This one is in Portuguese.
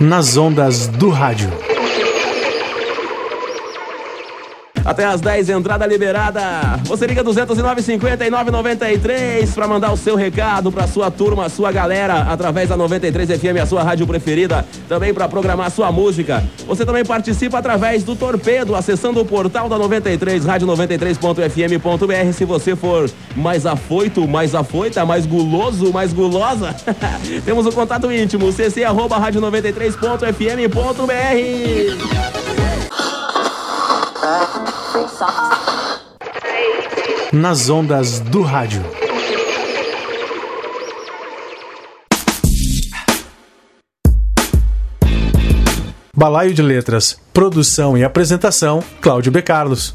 nas ondas do rádio. Até as 10, entrada liberada. Você liga 209 59 93 para mandar o seu recado para sua turma, sua galera, através da 93 FM, a sua rádio preferida. Também para programar sua música. Você também participa através do Torpedo, acessando o portal da 93, rádio93.fm.br. Se você for mais afoito, mais afoita, mais guloso, mais gulosa, temos o contato íntimo, cc arroba rádio93.fm.br. Nas ondas do rádio. Balaio de Letras, produção e apresentação, Cláudio B. Carlos.